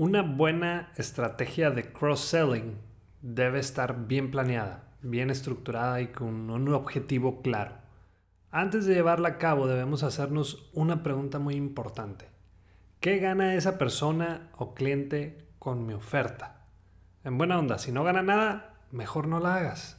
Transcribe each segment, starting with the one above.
Una buena estrategia de cross-selling debe estar bien planeada, bien estructurada y con un objetivo claro. Antes de llevarla a cabo debemos hacernos una pregunta muy importante. ¿Qué gana esa persona o cliente con mi oferta? En buena onda, si no gana nada, mejor no la hagas.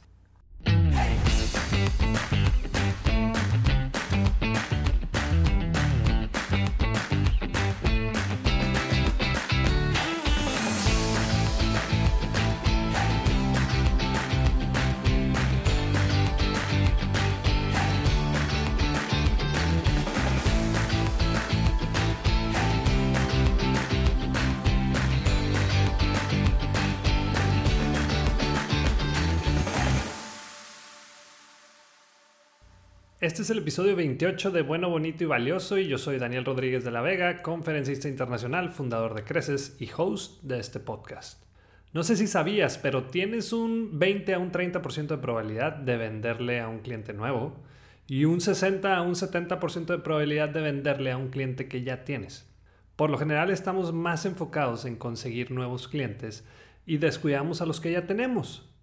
Este es el episodio 28 de Bueno, Bonito y Valioso y yo soy Daniel Rodríguez de la Vega, conferencista internacional, fundador de Creces y host de este podcast. No sé si sabías, pero tienes un 20 a un 30% de probabilidad de venderle a un cliente nuevo y un 60 a un 70% de probabilidad de venderle a un cliente que ya tienes. Por lo general estamos más enfocados en conseguir nuevos clientes y descuidamos a los que ya tenemos.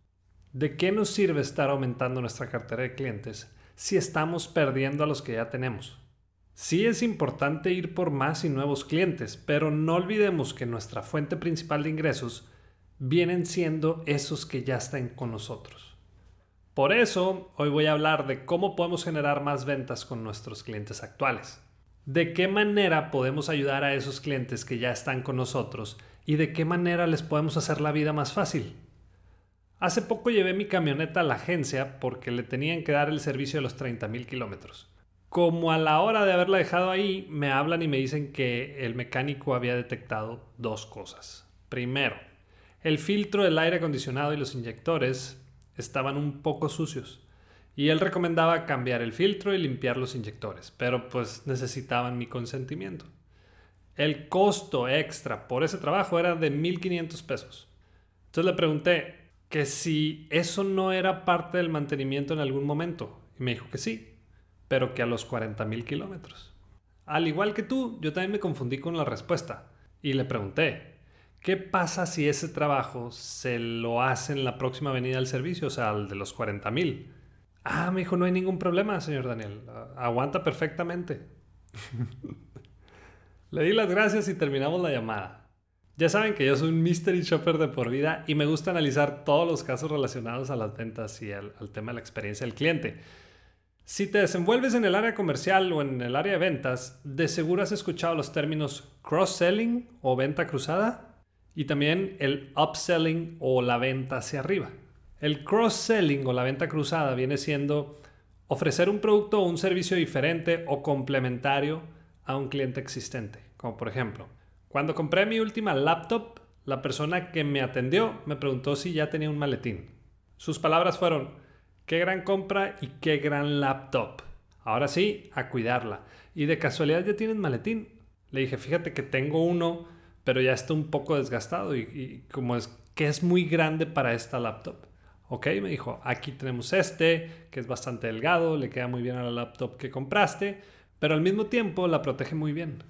¿De qué nos sirve estar aumentando nuestra cartera de clientes si estamos perdiendo a los que ya tenemos. Sí es importante ir por más y nuevos clientes, pero no olvidemos que nuestra fuente principal de ingresos vienen siendo esos que ya están con nosotros. Por eso, hoy voy a hablar de cómo podemos generar más ventas con nuestros clientes actuales. De qué manera podemos ayudar a esos clientes que ya están con nosotros y de qué manera les podemos hacer la vida más fácil. Hace poco llevé mi camioneta a la agencia porque le tenían que dar el servicio de los 30.000 kilómetros. Como a la hora de haberla dejado ahí, me hablan y me dicen que el mecánico había detectado dos cosas. Primero, el filtro del aire acondicionado y los inyectores estaban un poco sucios. Y él recomendaba cambiar el filtro y limpiar los inyectores, pero pues necesitaban mi consentimiento. El costo extra por ese trabajo era de 1.500 pesos. Entonces le pregunté, que si eso no era parte del mantenimiento en algún momento. Y me dijo que sí, pero que a los 40 mil kilómetros. Al igual que tú, yo también me confundí con la respuesta y le pregunté, ¿qué pasa si ese trabajo se lo hace en la próxima avenida del servicio, o sea, al de los 40 mil? Ah, me dijo, no hay ningún problema, señor Daniel, aguanta perfectamente. le di las gracias y terminamos la llamada. Ya saben que yo soy un mystery shopper de por vida y me gusta analizar todos los casos relacionados a las ventas y al, tema de la experiencia del cliente. Si te desenvuelves en el área comercial o en el área de ventas, de seguro has escuchado los términos cross-selling o venta cruzada y también el upselling o la venta hacia arriba. El cross-selling o la venta cruzada viene siendo ofrecer un producto o un servicio diferente o complementario a un cliente existente, como por ejemplo, cuando compré mi última laptop, la persona que me atendió me preguntó si ya tenía un maletín. Sus palabras fueron, qué gran compra y qué gran laptop. Ahora sí, a cuidarla. Y de casualidad ya tienen maletín. Le dije, fíjate que tengo uno, pero ya está un poco desgastado y, como es que es muy grande para esta laptop. Ok, me dijo, aquí tenemos este, que es bastante delgado, le queda muy bien a la laptop que compraste, pero al mismo tiempo la protege muy bien.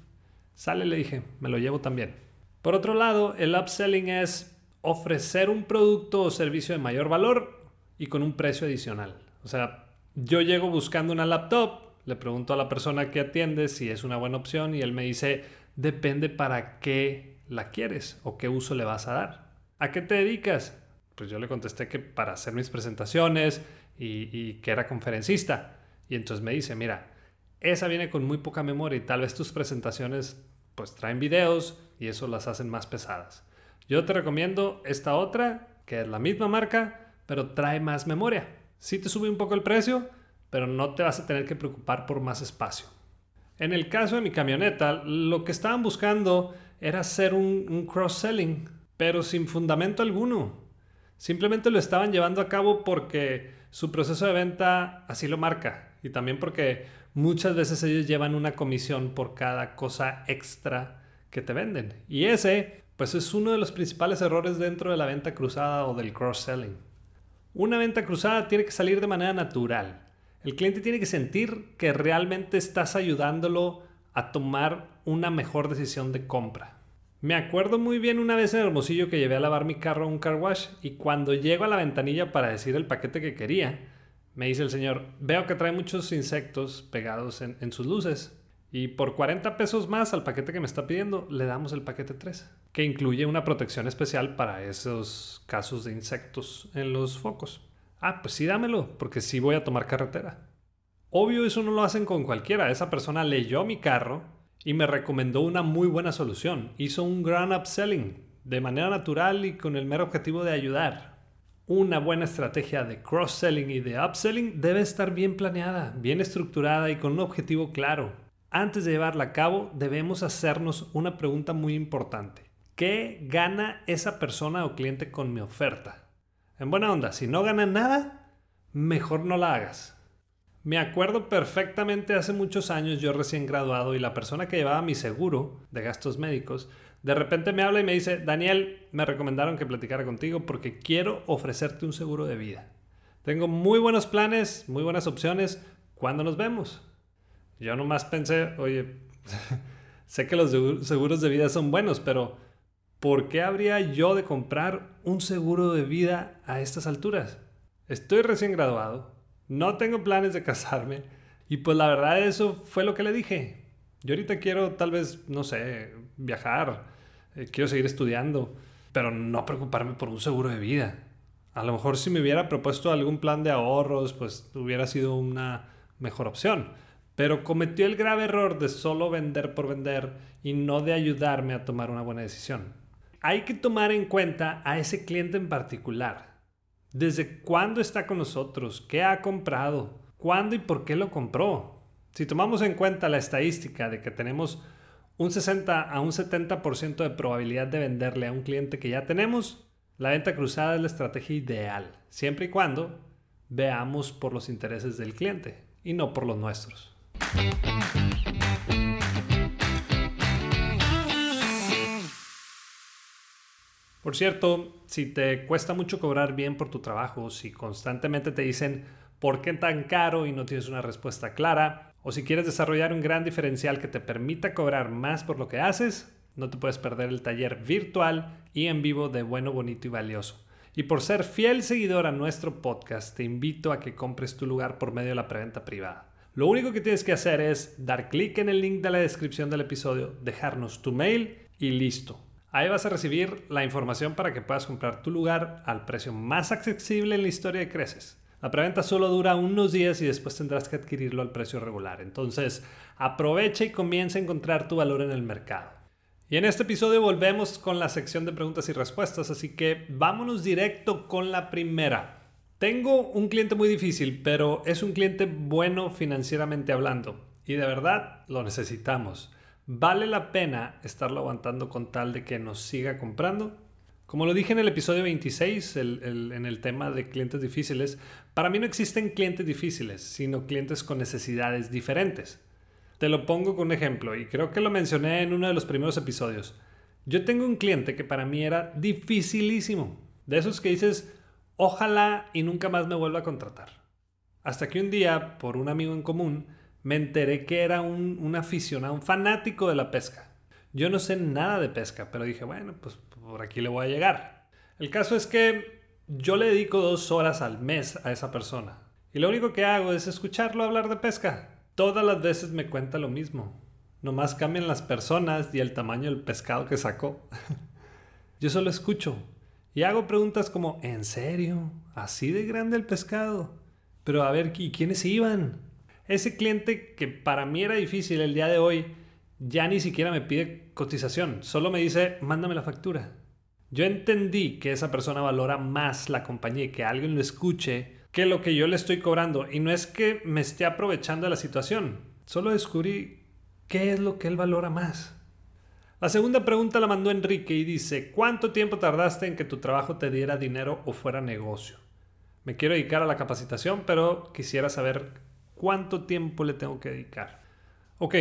Sale, le dije, me lo llevo también. Por otro lado, el upselling es ofrecer un producto o servicio de mayor valor y con un precio adicional. O sea, yo llego buscando una laptop, le pregunto a la persona que atiende si es una buena opción y él me dice, depende para qué la quieres o qué uso le vas a dar. ¿A qué te dedicas? Pues yo le contesté que para hacer mis presentaciones y, y que era conferencista. Y entonces me dice, mira, esa viene con muy poca memoria y tal vez tus presentaciones pues traen videos y eso las hacen más pesadas. Yo te recomiendo esta otra, que es la misma marca, pero trae más memoria. Sí te sube un poco el precio, pero no te vas a tener que preocupar por más espacio. En el caso de mi camioneta, lo que estaban buscando era hacer un, un cross-selling, pero sin fundamento alguno. Simplemente lo estaban llevando a cabo porque su proceso de venta así lo marca y también porque muchas veces ellos llevan una comisión por cada cosa extra que te venden. Y ese, pues es uno de los principales errores dentro de la venta cruzada o del cross-selling. Una venta cruzada tiene que salir de manera natural. El cliente tiene que sentir que realmente estás ayudándolo a tomar una mejor decisión de compra. Me acuerdo muy bien una vez en Hermosillo que llevé a lavar mi carro a un car wash y cuando llego a la ventanilla para decir el paquete que quería, me dice el señor, veo que trae muchos insectos pegados en, sus luces. Y por 40 pesos más al paquete que me está pidiendo, le damos el paquete 3, que incluye una protección especial para esos casos de insectos en los focos. Ah, pues sí, dámelo, porque sí voy a tomar carretera. Obvio, eso no lo hacen con cualquiera. Esa persona leyó mi carro y me recomendó una muy buena solución. Hizo un gran upselling de manera natural y con el mero objetivo de ayudar. Una buena estrategia de cross-selling y de upselling debe estar bien planeada, bien estructurada y con un objetivo claro. Antes de llevarla a cabo, debemos hacernos una pregunta muy importante. ¿Qué gana esa persona o cliente con mi oferta? En buena onda, si no gana nada, mejor no la hagas. Me acuerdo perfectamente hace muchos años, yo recién graduado, y la persona que llevaba mi seguro de gastos médicos, de repente me habla y me dice, Daniel, me recomendaron que platicara contigo porque quiero ofrecerte un seguro de vida. Tengo muy buenos planes, muy buenas opciones. ¿Cuándo nos vemos? Yo nomás pensé, oye, sé que los seguros de vida son buenos, pero ¿por qué habría yo de comprar un seguro de vida a estas alturas? Estoy recién graduado, no tengo planes de casarme. Y pues la verdad eso fue lo que le dije. Yo ahorita quiero tal vez, no sé, viajar, eh, quiero seguir estudiando, pero no preocuparme por un seguro de vida. A lo mejor si me hubiera propuesto algún plan de ahorros, pues hubiera sido una mejor opción. Pero cometió el grave error de solo vender por vender y no de ayudarme a tomar una buena decisión. Hay que tomar en cuenta a ese cliente en particular desde cuándo está con nosotros, qué ha comprado, cuándo y por qué lo compró. Si tomamos en cuenta la estadística de que tenemos un 60 a un 70% de probabilidad de venderle a un cliente que ya tenemos, la venta cruzada es la estrategia ideal, siempre y cuando veamos por los intereses del cliente y no por los nuestros. Por cierto, si te cuesta mucho cobrar bien por tu trabajo, si constantemente te dicen por qué tan caro y no tienes una respuesta clara, o si quieres desarrollar un gran diferencial que te permita cobrar más por lo que haces, no te puedes perder el taller virtual y en vivo de Bueno, Bonito y Valioso. Y por ser fiel seguidor a nuestro podcast, te invito a que compres tu lugar por medio de la preventa privada. Lo único que tienes que hacer es dar clic en el link de la descripción del episodio, dejarnos tu mail y listo Ahí vas a recibir la información para que puedas comprar tu lugar al precio más accesible en la historia de Creces. La preventa solo dura unos días y después tendrás que adquirirlo al precio regular. Entonces, aprovecha y comienza a encontrar tu valor en el mercado. Y en este episodio volvemos con la sección de preguntas y respuestas, así que vámonos directo con la primera. Tengo un cliente muy difícil, pero es un cliente bueno financieramente hablando y de verdad lo necesitamos. ¿Vale la pena estarlo aguantando con tal de que nos siga comprando? Como lo dije en el episodio 26, en el tema de clientes difíciles, para mí no existen clientes difíciles, sino clientes con necesidades diferentes. Te lo pongo con un ejemplo y creo que lo mencioné en uno de los primeros episodios. Yo tengo un cliente que para mí era dificilísimo. De esos que dices, ojalá y nunca más me vuelva a contratar. Hasta que un día, por un amigo en común, me enteré que era un, aficionado, un fanático de la pesca. Yo no sé nada de pesca, pero dije, bueno, pues por aquí le voy a llegar. El caso es que yo le dedico dos horas al mes a esa persona. Y lo único que hago es escucharlo hablar de pesca. Todas las veces me cuenta lo mismo. Nomás cambian las personas y el tamaño del pescado que sacó. yo solo escucho y hago preguntas como, ¿en serio? ¿Así de grande el pescado? Pero a ver, ¿y quiénes iban? ese cliente que para mí era difícil el día de hoy, ya ni siquiera me pide cotización, solo me dice, mándame la factura. Yo entendí que esa persona valora más la compañía y que alguien lo escuche que lo que yo le estoy cobrando. Y no es que me esté aprovechando de la situación, solo descubrí qué es lo que él valora más. La segunda pregunta la mandó Enrique y dice, ¿cuánto tiempo tardaste en que tu trabajo te diera dinero o fuera negocio? Me quiero dedicar a la capacitación, pero quisiera saber ¿Cuánto tiempo le tengo que dedicar? Ok,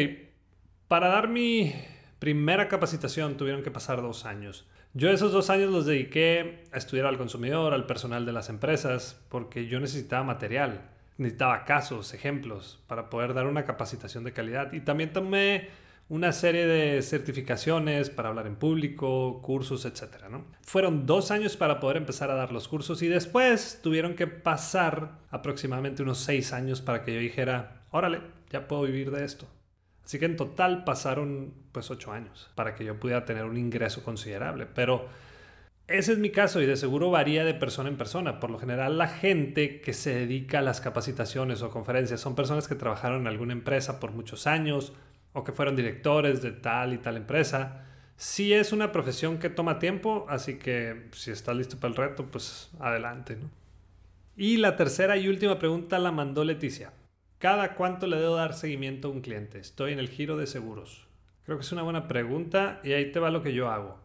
para dar mi primera capacitación tuvieron que pasar dos años. Yo esos dos años los dediqué a estudiar al consumidor, al personal de las empresas, porque yo necesitaba material, necesitaba casos, ejemplos, para poder dar una capacitación de calidad. Y también tomé una serie de certificaciones para hablar en público, cursos, etc. Fueron dos años para poder empezar a dar los cursos y después tuvieron que pasar aproximadamente unos seis años para que yo dijera, órale, ya puedo vivir de esto. Así que en total pasaron pues ocho años para que yo pudiera tener un ingreso considerable. Pero ese es mi caso y de seguro varía de persona en persona. Por lo general la gente que se dedica a las capacitaciones o conferencias son personas que trabajaron en alguna empresa por muchos años o que fueron directores de tal y tal empresa. Sí es una profesión que toma tiempo, así que si estás listo para el reto, pues adelante. Y la tercera y última pregunta la mandó Leticia. ¿Cada cuánto le debo dar seguimiento a un cliente? Estoy en el giro de seguros. Creo que es una buena pregunta y ahí te va lo que yo hago.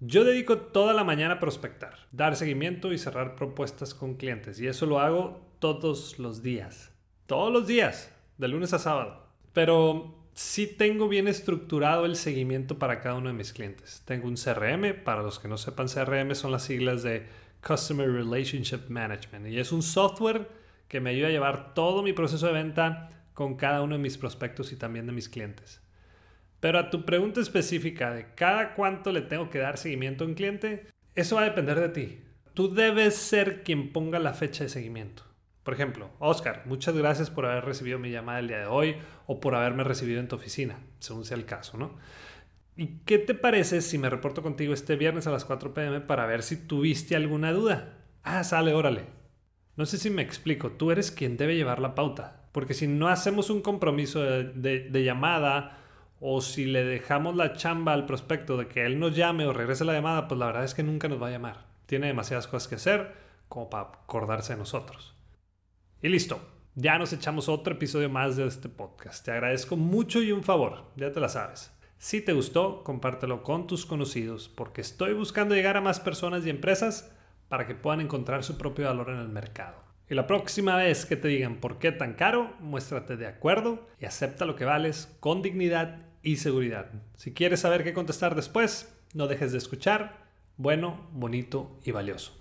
Yo dedico toda la mañana a prospectar, dar seguimiento y cerrar propuestas con clientes. Y eso lo hago todos los días. Todos los días, de lunes a sábado. Pero sí tengo bien estructurado el seguimiento para cada uno de mis clientes. Tengo un CRM, para los que no sepan, CRM son las siglas de Customer Relationship Management. Y es un software que me ayuda a llevar todo mi proceso de venta con cada uno de mis prospectos y también de mis clientes. Pero a tu pregunta específica de cada cuánto le tengo que dar seguimiento a un cliente, eso va a depender de ti. Tú debes ser quien ponga la fecha de seguimiento. Por ejemplo, Oscar, muchas gracias por haber recibido mi llamada el día de hoy o por haberme recibido en tu oficina, según sea el caso, ¿no? ¿Y qué te parece si me reporto contigo este viernes a las 4 pm para ver si tuviste alguna duda? Ah, sale, órale. No sé si me explico, tú eres quien debe llevar la pauta, porque si no hacemos un compromiso de, llamada o si le dejamos la chamba al prospecto de que él nos llame o regrese la llamada, pues la verdad es que nunca nos va a llamar. Tiene demasiadas cosas que hacer como para acordarse de nosotros. Y listo, ya nos echamos otro episodio más de este podcast. Te agradezco mucho y un favor, ya te la sabes. Si te gustó, compártelo con tus conocidos, porque estoy buscando llegar a más personas y empresas para que puedan encontrar su propio valor en el mercado. Y la próxima vez que te digan por qué tan caro, muéstrate de acuerdo y acepta lo que vales con dignidad y seguridad. Si quieres saber qué contestar después, no dejes de escuchar. Bueno, bonito y valioso.